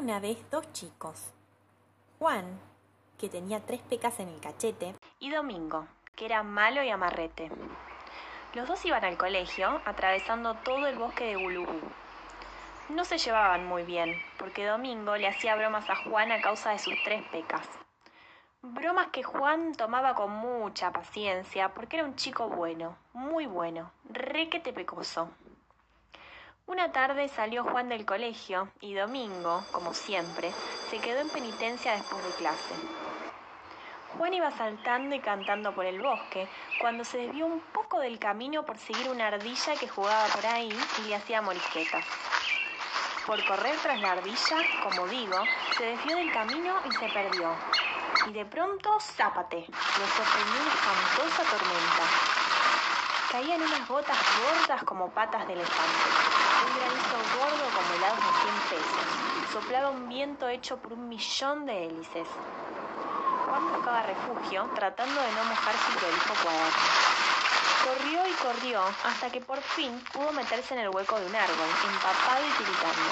una vez dos chicos, Juan, que tenía tres pecas en el cachete, y Domingo, que era malo y amarrete. Los dos iban al colegio, atravesando todo el bosque de Gulubú. No se llevaban muy bien, porque Domingo le hacía bromas a Juan a causa de sus tres pecas. Bromas que Juan tomaba con mucha paciencia, porque era un chico bueno, muy bueno, requete pecoso. Una tarde salió Juan del colegio y Domingo, como siempre, se quedó en penitencia después de clase. Juan iba saltando y cantando por el bosque cuando se desvió un poco del camino por seguir una ardilla que jugaba por ahí y le hacía morisquetas. Por correr tras la ardilla, como digo, se desvió del camino y se perdió. Y de pronto, zápate, lo sorprendió una espantosa tormenta. Caían unas gotas gordas como patas de elefante, un granizo gordo como helados de 100 pesos. Soplaba un viento hecho por un millón de hélices. Juan buscaba refugio, tratando de no mojar su prolijo cuaderno. Corrió y corrió hasta que por fin pudo meterse en el hueco de un árbol, empapado y tiritando.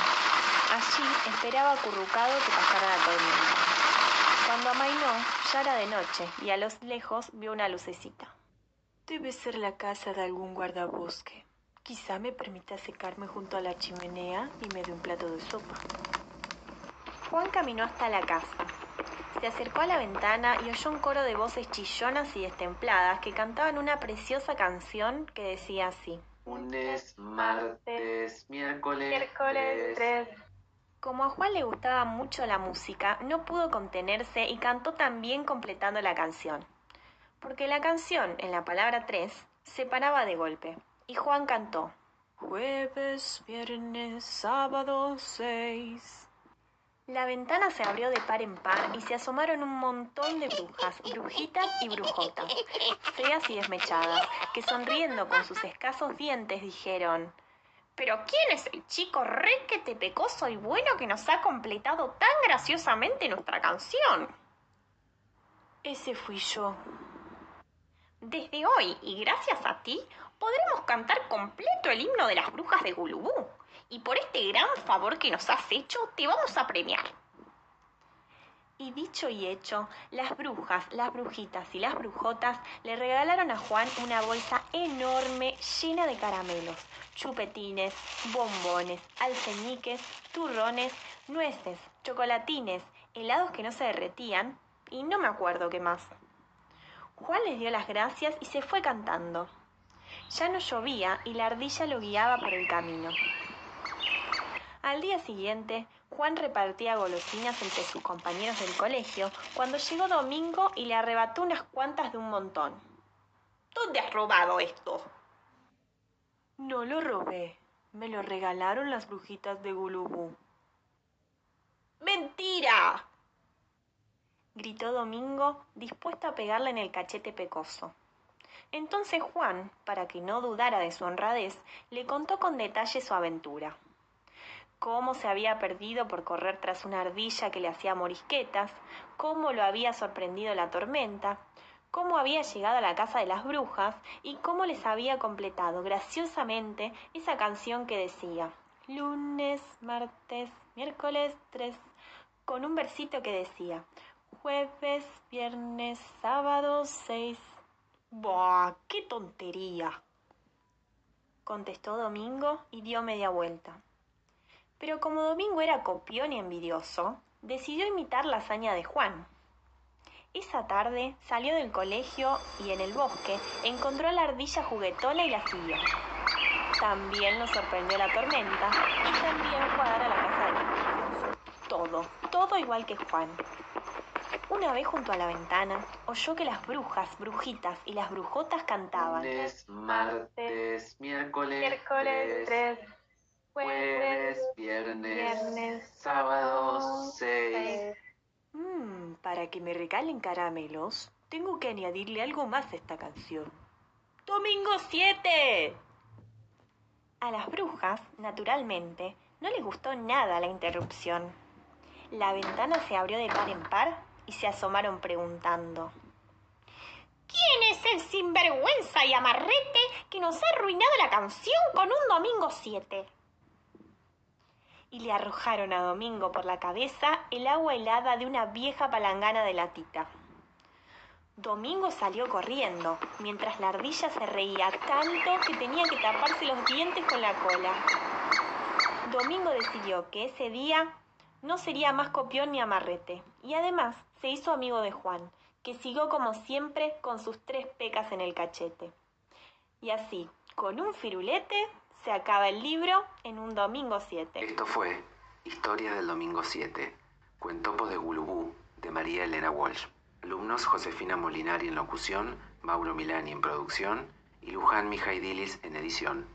Allí esperaba acurrucado que pasara la tormenta. Cuando amainó, ya era de noche y a lo lejos vio una lucecita. Debe ser la casa de algún guardabosque. Quizá me permita secarme junto a la chimenea y me dé un plato de sopa. Juan caminó hasta la casa. Se acercó a la ventana y oyó un coro de voces chillonas y destempladas que cantaban una preciosa canción que decía así. Lunes, martes, miércoles, Miércoles tres. 3. Como a Juan le gustaba mucho la música, no pudo contenerse y cantó también completando la canción. Porque la canción, en la palabra 3, se paraba de golpe. Y Juan cantó. Jueves, viernes, sábado, 6. La ventana se abrió de par en par y se asomaron un montón de brujas, brujitas y brujotas, feas y desmechadas, que sonriendo con sus escasos dientes dijeron ¿Pero quién es el chico requete pecoso y bueno que nos ha completado tan graciosamente nuestra canción? Ese fui yo. Desde hoy, y gracias a ti, podremos cantar completo el himno de las brujas de Gulubú. Y por este gran favor que nos has hecho, te vamos a premiar. Y dicho y hecho, las brujas, las brujitas y las brujotas le regalaron a Juan una bolsa enorme llena de caramelos, chupetines, bombones, alfeñiques, turrones, nueces, chocolatines, helados que no se derretían y no me acuerdo qué más. Juan les dio las gracias y se fue cantando. Ya no llovía y la ardilla lo guiaba por el camino. Al día siguiente, Juan repartía golosinas entre sus compañeros del colegio cuando llegó Domingo y le arrebató unas cuantas de un montón. ¿Dónde has robado esto? No lo robé. Me lo regalaron las brujitas de Gulubú. ¡Mentira! Gritó Domingo, dispuesto a pegarle en el cachete pecoso. Entonces Juan, para que no dudara de su honradez, le contó con detalle su aventura cómo se había perdido por correr tras una ardilla que le hacía morisquetas, cómo lo había sorprendido la tormenta, cómo había llegado a la casa de las brujas y cómo les había completado graciosamente esa canción que decía lunes, martes, miércoles, tres, con un versito que decía jueves, viernes, sábado, seis. ¡Buah! ¡Qué tontería! contestó Domingo y dio media vuelta. Pero como Domingo era copión y envidioso, decidió imitar la hazaña de Juan. Esa tarde salió del colegio y en el bosque encontró a la ardilla juguetona y la siguió. También lo sorprendió la tormenta y también fue a dar a la brujas. Todo, todo igual que Juan. Una vez junto a la ventana, oyó que las brujas, brujitas y las brujotas cantaban. Lunes, martes, miércoles, Miércoles tres. 3, Jueves, viernes, sábado, seis. Mm, para que me regalen caramelos, tengo que añadirle algo más a esta canción. ¡Domingo 7! A las brujas, naturalmente, no les gustó nada la interrupción. La ventana se abrió de par en par y se asomaron preguntando. ¿Quién es el sinvergüenza y amarrete que nos ha arruinado la canción con un domingo 7? y le arrojaron a Domingo por la cabeza el agua helada de una vieja palangana de latita. Domingo salió corriendo, mientras la ardilla se reía tanto que tenía que taparse los dientes con la cola. Domingo decidió que ese día no sería más copión ni amarrete, y además se hizo amigo de Juan, que siguió como siempre con sus tres pecas en el cachete. Y así, con un firulete, se acaba el libro en un domingo 7. Esto fue Historia del Domingo 7, Cuentopo de Gulubú, de María Elena Walsh. Alumnos Josefina Molinari en locución, Mauro Milani en producción y Luján Mijaidilis en edición.